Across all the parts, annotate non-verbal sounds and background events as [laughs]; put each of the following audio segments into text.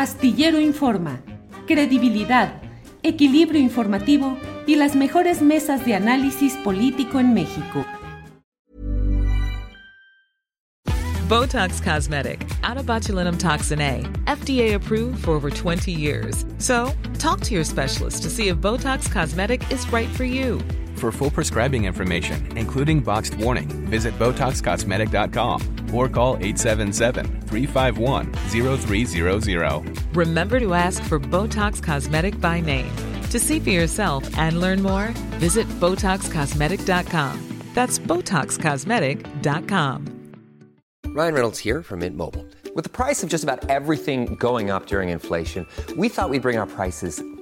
Astillero Informa, credibilidad, equilibrio informativo y las mejores mesas de análisis político en México. Botox Cosmetic, out of botulinum toxin A, FDA approved for over 20 years. So, talk to your specialist to see if Botox Cosmetic is right for you. For full prescribing information, including boxed warning, visit BotoxCosmetic.com or call 877-351-0300. Remember to ask for Botox Cosmetic by name. To see for yourself and learn more, visit BotoxCosmetic.com. That's BotoxCosmetic.com. Ryan Reynolds here from Mint Mobile. With the price of just about everything going up during inflation, we thought we'd bring our prices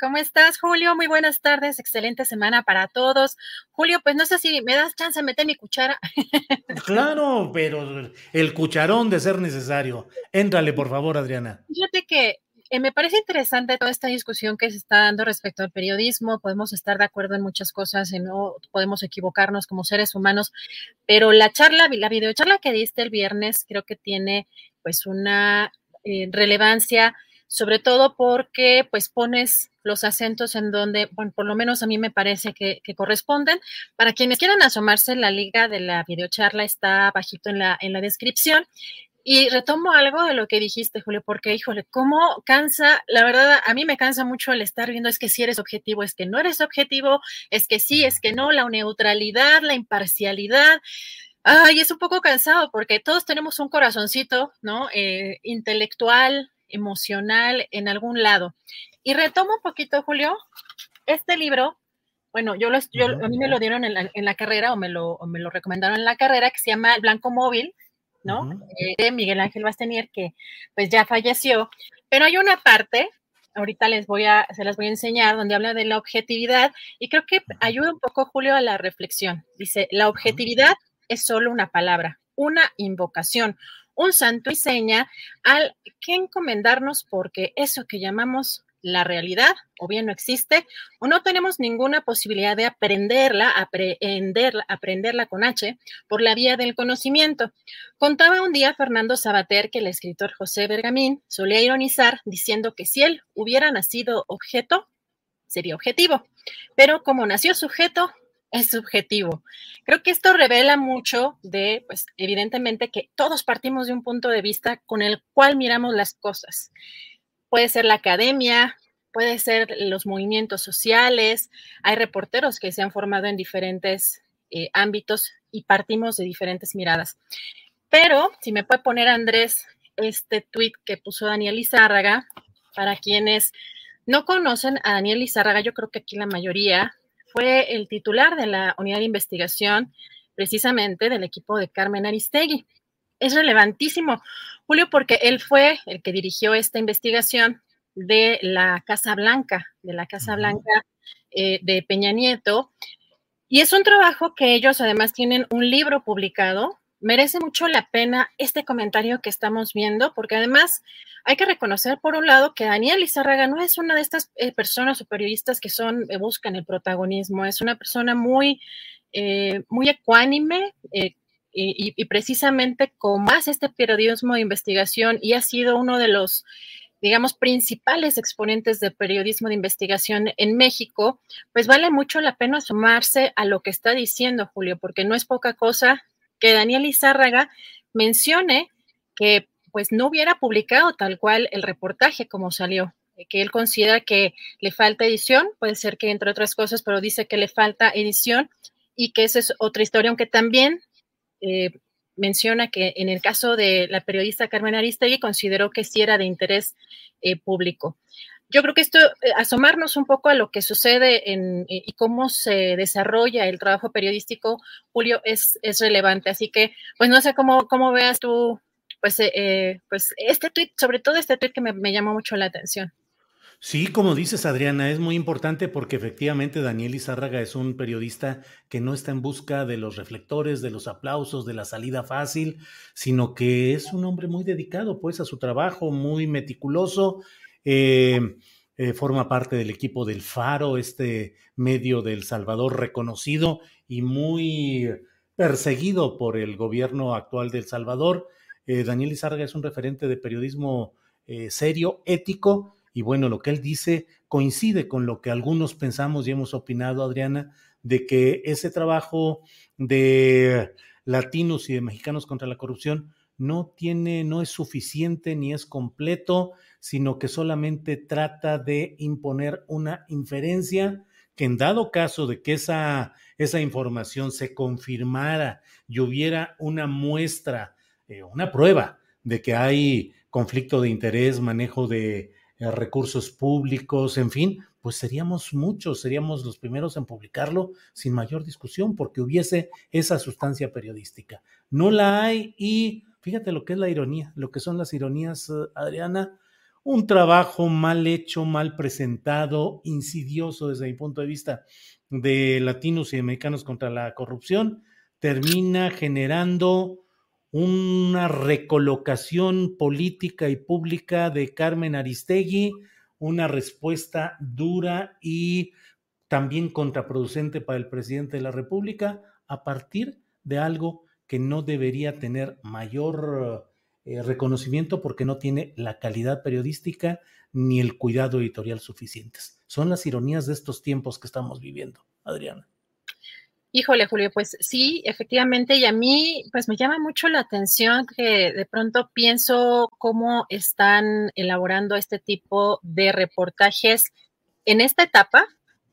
¿Cómo estás, Julio? Muy buenas tardes, excelente semana para todos. Julio, pues no sé si me das chance de meter mi cuchara. [laughs] Claro, pero el cucharón de ser necesario. Éntrale, por favor, Adriana. Fíjate que eh, me parece interesante toda esta discusión que se está dando respecto al periodismo. Podemos estar de acuerdo en muchas cosas, y no podemos equivocarnos como seres humanos, pero la charla, la videocharla que diste el viernes, creo que tiene pues una eh, relevancia sobre todo porque pues pones los acentos en donde, bueno, por lo menos a mí me parece que, corresponden. Para quienes quieran asomarse, la liga de la videocharla está bajito en la, en la descripción. Y retomo algo de lo que dijiste, Julio, porque, híjole, cómo cansa, la verdad, a mí me cansa mucho el estar viendo, es que si eres objetivo, es que no eres objetivo, es que sí, es que no, la neutralidad, la imparcialidad. Ay, es un poco cansado porque todos tenemos un corazoncito, ¿no? Eh, intelectual, emocional en algún lado. Y retomo un poquito, Julio, este libro, bueno, yo, lo, yo a mí me lo dieron en la, en la carrera o me, lo, o me lo recomendaron en la carrera, que se llama El Blanco Móvil, ¿no? Eh, de Miguel Ángel Bastenier, que pues ya falleció. Pero hay una parte, ahorita les voy a, se las voy a enseñar, donde habla de la objetividad y creo que ayuda un poco, Julio, a la reflexión. Dice, la objetividad es solo una palabra, una invocación, un santo y seña al que encomendarnos porque eso que llamamos la realidad o bien no existe o no tenemos ninguna posibilidad de aprenderla, aprenderla, aprenderla con H por la vía del conocimiento. Contaba un día Fernando Sabater que el escritor José Bergamín solía ironizar diciendo que si él hubiera nacido objeto, sería objetivo, pero como nació sujeto, es subjetivo. Creo que esto revela mucho de, pues, evidentemente que todos partimos de un punto de vista con el cual miramos las cosas. Puede ser la academia, puede ser los movimientos sociales, hay reporteros que se han formado en diferentes eh, ámbitos y partimos de diferentes miradas. Pero si me puede poner Andrés este tweet que puso Daniel Izárraga, para quienes no conocen a Daniel Izárraga, yo creo que aquí la mayoría fue el titular de la unidad de investigación precisamente del equipo de Carmen Aristegui. Es relevantísimo, Julio, porque él fue el que dirigió esta investigación de la Casa Blanca, de la Casa Blanca eh, de Peña Nieto. Y es un trabajo que ellos además tienen un libro publicado. Merece mucho la pena este comentario que estamos viendo, porque además hay que reconocer, por un lado, que Daniel Izárraga no es una de estas eh, personas o periodistas que son, eh, buscan el protagonismo, es una persona muy, eh, muy ecuánime y, y, precisamente como hace este periodismo de investigación y ha sido uno de los digamos, principales exponentes de periodismo de investigación en México, pues vale mucho la pena asomarse a lo que está diciendo Julio, porque no es poca cosa que Daniel Izárraga mencione que pues no hubiera publicado tal cual el reportaje como salió, eh, que él considera que le falta edición, puede ser que entre otras cosas, pero dice que le falta edición y que esa es otra historia, aunque también eh, menciona que en el caso de la periodista Carmen Aristegui consideró que sí era de interés eh, público. Yo creo que esto, asomarnos un poco a lo que sucede en, y cómo se desarrolla el trabajo periodístico, Julio, es, es relevante. Así que, pues no sé cómo, cómo veas tú pues, eh, pues este tuit, sobre todo este tuit que me, me llamó mucho la atención. Sí, como dices, Adriana, es muy importante porque efectivamente Daniel Izárraga es un periodista que no está en busca de los reflectores, de los aplausos, de la salida fácil, sino que es un hombre muy dedicado pues a su trabajo, muy meticuloso. Eh, eh, forma parte del equipo del Faro, este medio del Salvador reconocido y muy perseguido por el gobierno actual del Salvador. Eh, Daniel Izárraga es un referente de periodismo serio, ético, y bueno, lo que él dice coincide con lo que algunos pensamos y hemos opinado, Adriana, de que ese trabajo de latinos y de mexicanos contra la corrupción no tiene, no es suficiente ni es completo, sino que solamente trata de imponer una inferencia que en dado caso de que esa, esa información se confirmara y hubiera una muestra, eh, una prueba de que hay conflicto de interés, manejo de eh, recursos públicos, en fin, pues seríamos muchos, seríamos los primeros en publicarlo sin mayor discusión, porque hubiese esa sustancia periodística. No la hay y fíjate lo que es la ironía, lo que son las ironías, eh, Adriana, un trabajo mal hecho, mal presentado, insidioso desde mi punto de vista de latinos y de mexicanos contra la corrupción, termina generando una recolocación política y pública de Carmen Aristegui, una respuesta dura y también contraproducente para el presidente de la República a partir de algo que no debería tener mayor eh, reconocimiento porque no tiene la calidad periodística ni el cuidado editorial suficientes. Son las ironías de estos tiempos que estamos viviendo, Adriana. Híjole, Julio, pues sí, efectivamente, y a mí pues me llama mucho la atención que de pronto pienso cómo están elaborando este tipo de reportajes en esta etapa,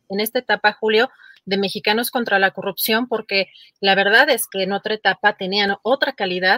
en esta etapa, Julio, de Mexicanos contra la Corrupción, porque la verdad es que en otra etapa tenían otra calidad.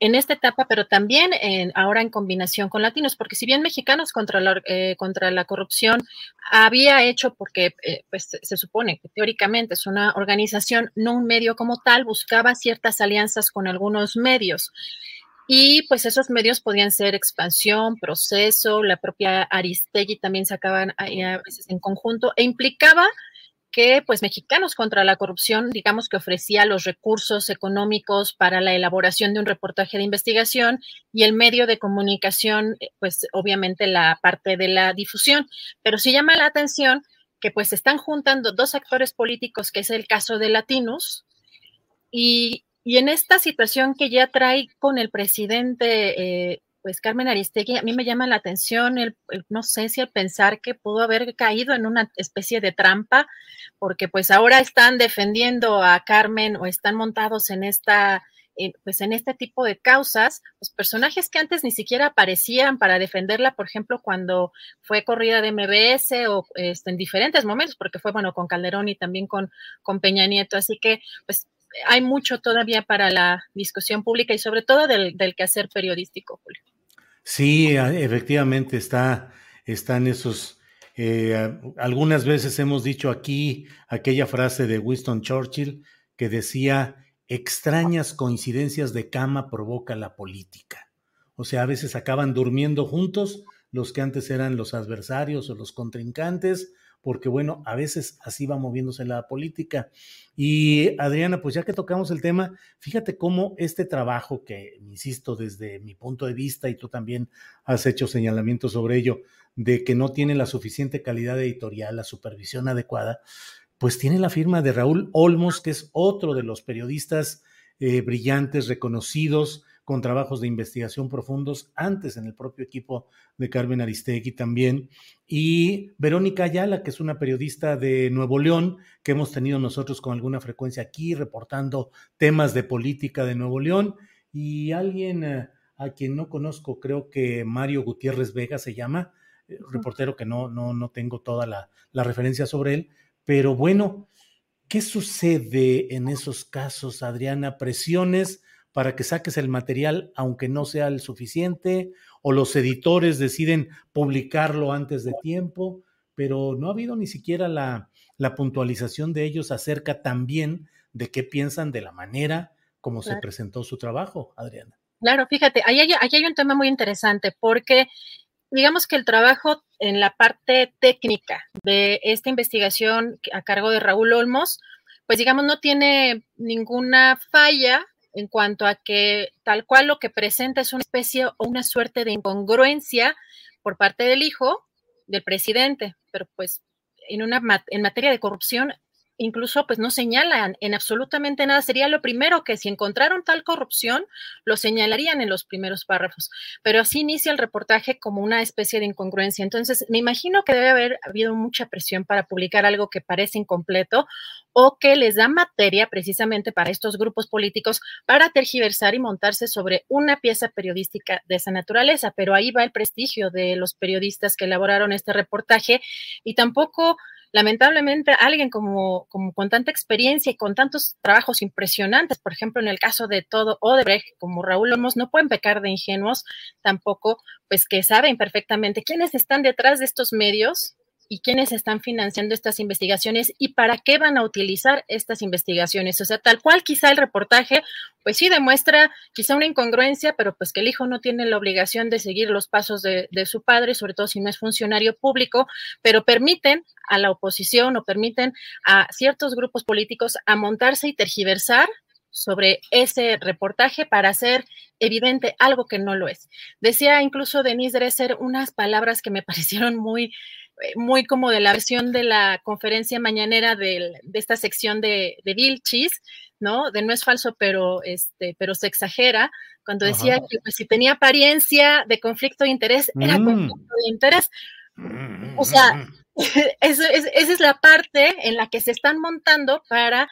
en esta etapa, pero también ahora en combinación con latinos, porque si bien Mexicanos contra la, eh, contra la corrupción había hecho, porque eh, pues, se supone que teóricamente es una organización, no un medio como tal, buscaba ciertas alianzas con algunos medios. Y pues esos medios podían ser expansión, proceso, la propia Aristegui también sacaban a veces en conjunto e implicaba que pues Mexicanos contra la Corrupción, digamos que ofrecía los recursos económicos para la elaboración de un reportaje de investigación y el medio de comunicación, eh, pues obviamente la parte de la difusión. Pero sí llama la atención que pues están juntando dos actores políticos, que es el caso de Latinos, y, y en esta situación que ya trae con el presidente eh, pues Carmen Aristegui, a mí me llama la atención, el, no sé si el pensar que pudo haber caído en una especie de trampa, porque pues ahora están defendiendo a Carmen o están montados en esta, pues en este tipo de causas, los personajes que antes ni siquiera aparecían para defenderla, por ejemplo, cuando fue corrida de MBS o este, en diferentes momentos, porque fue, bueno, con Calderón y también con, con Peña Nieto, así que pues hay mucho todavía para la discusión pública y sobre todo del, del quehacer periodístico, Julio. Sí, efectivamente está, están esos. Eh, algunas veces hemos dicho aquí aquella frase de Winston Churchill que decía, extrañas coincidencias de cama provoca la política. O sea, a veces acaban durmiendo juntos los que antes eran los adversarios o los contrincantes, porque bueno, a veces así va moviéndose la política. Y Adriana, pues ya que tocamos el tema, fíjate cómo este trabajo que, insisto, desde mi punto de vista, y tú también has hecho señalamientos sobre ello, de que no tiene la suficiente calidad editorial, la supervisión adecuada, pues tiene la firma de Raúl Olmos, que es otro de los periodistas eh, brillantes, reconocidos, con trabajos de investigación profundos antes en el propio equipo de Carmen Aristegui también. Y Verónica Ayala, que es una periodista de Nuevo León, que hemos tenido nosotros con alguna frecuencia aquí, reportando temas de política de Nuevo León. Y alguien eh, a quien no conozco, creo que Mario Gutiérrez Vega se llama, eh, reportero que no, no, no tengo toda la, la referencia sobre él. Pero bueno, ¿qué sucede en esos casos, Adriana? Presiones para que saques el material aunque no sea el suficiente, o los editores deciden publicarlo antes de tiempo, pero no ha habido ni siquiera la, la puntualización de ellos acerca también de qué piensan de la manera como se presentó su trabajo, Adriana. Claro, fíjate, ahí hay, hay un tema muy interesante porque digamos que el trabajo en la parte técnica de esta investigación a cargo de Raúl Olmos, pues digamos no tiene ninguna falla en cuanto a que tal cual lo que presenta es una especie o una suerte de incongruencia por parte del hijo del presidente, pero pues en una en materia de corrupción incluso pues no señalan en absolutamente nada. Sería lo primero que si encontraron tal corrupción, lo señalarían en los primeros párrafos. Pero así inicia el reportaje como una especie de incongruencia. Entonces, me imagino que debe haber habido mucha presión para publicar algo que parece incompleto o que les da materia precisamente para estos grupos políticos para tergiversar y montarse sobre una pieza periodística de esa naturaleza. Pero ahí va el prestigio de los periodistas que elaboraron este reportaje y tampoco lamentablemente alguien como, como con tanta experiencia y con tantos trabajos impresionantes, por ejemplo, en el caso de todo Odebrecht, como Raúl Olmos, no pueden pecar de ingenuos tampoco, pues que saben perfectamente quiénes están detrás de estos medios y quiénes están financiando estas investigaciones y para qué van a utilizar estas investigaciones. O sea, tal cual quizá el reportaje, pues sí demuestra quizá una incongruencia, pero pues que el hijo no tiene la obligación de seguir los pasos de, su padre, sobre todo si no es funcionario público, pero permiten a la oposición o permiten a ciertos grupos políticos a montarse y tergiversar sobre ese reportaje para hacer evidente algo que no lo es. Decía incluso Denise Dresser unas palabras que me [laughs] parecieron muy muy como de la versión de la conferencia mañanera de, esta sección de, de Vilchis, ¿no? De no es falso, pero, este, pero se exagera, cuando decía que pues, si tenía apariencia de conflicto de interés, era mm. conflicto de interés. O sea, mm. [laughs] esa es la parte en la que se están montando para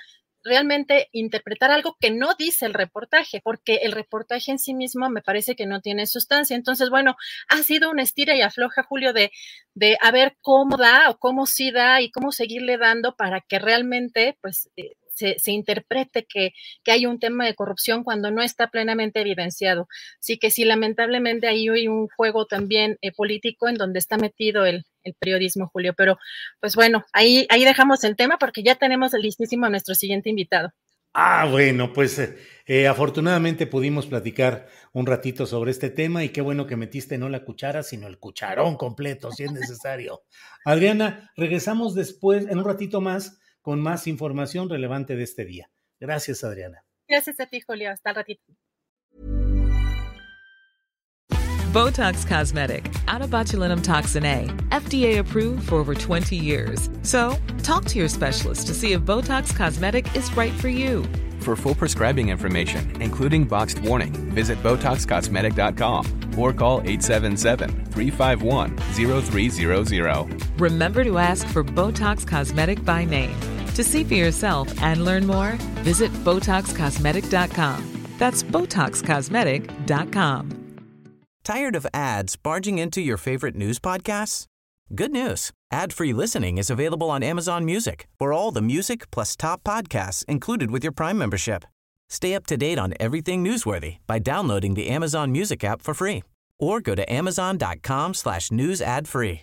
realmente interpretar algo que no dice el reportaje, porque el reportaje en sí mismo me parece que no tiene sustancia. Entonces, bueno, ha sido una estira y afloja, Julio, de, de a ver cómo da o cómo sí da y cómo seguirle dando para que realmente, pues, eh, se, interprete que, hay un tema de corrupción cuando no está plenamente evidenciado. Así que sí, lamentablemente ahí hay un juego también eh, político en donde está metido el, periodismo, Julio. Pero pues bueno, ahí, ahí dejamos el tema porque ya tenemos listísimo a nuestro siguiente invitado. Ah, bueno, pues eh, eh, afortunadamente pudimos platicar un ratito sobre este tema y qué bueno que metiste no la cuchara, sino el cucharón completo, si es necesario. [laughs] Adriana, regresamos después, en un ratito más, con más información relevante de este día. Gracias, Adriana. Gracias a ti, Julio. Hasta el ratito. Botox Cosmetic, out of botulinum toxin A, FDA approved for over 20 years. So, talk to your specialist to see if Botox Cosmetic is right for you. For full prescribing information, including boxed warning, visit BotoxCosmetic.com or call 877-351-0300. Remember to ask for Botox Cosmetic by name. To see for yourself and learn more, visit BotoxCosmetic.com. That's BotoxCosmetic.com. Tired of ads barging into your favorite news podcasts? Good news. Ad-free listening is available on Amazon Music for all the music plus top podcasts included with your Prime membership. Stay up to date on everything newsworthy by downloading the Amazon Music app for free or go to amazon.com slash news ad free.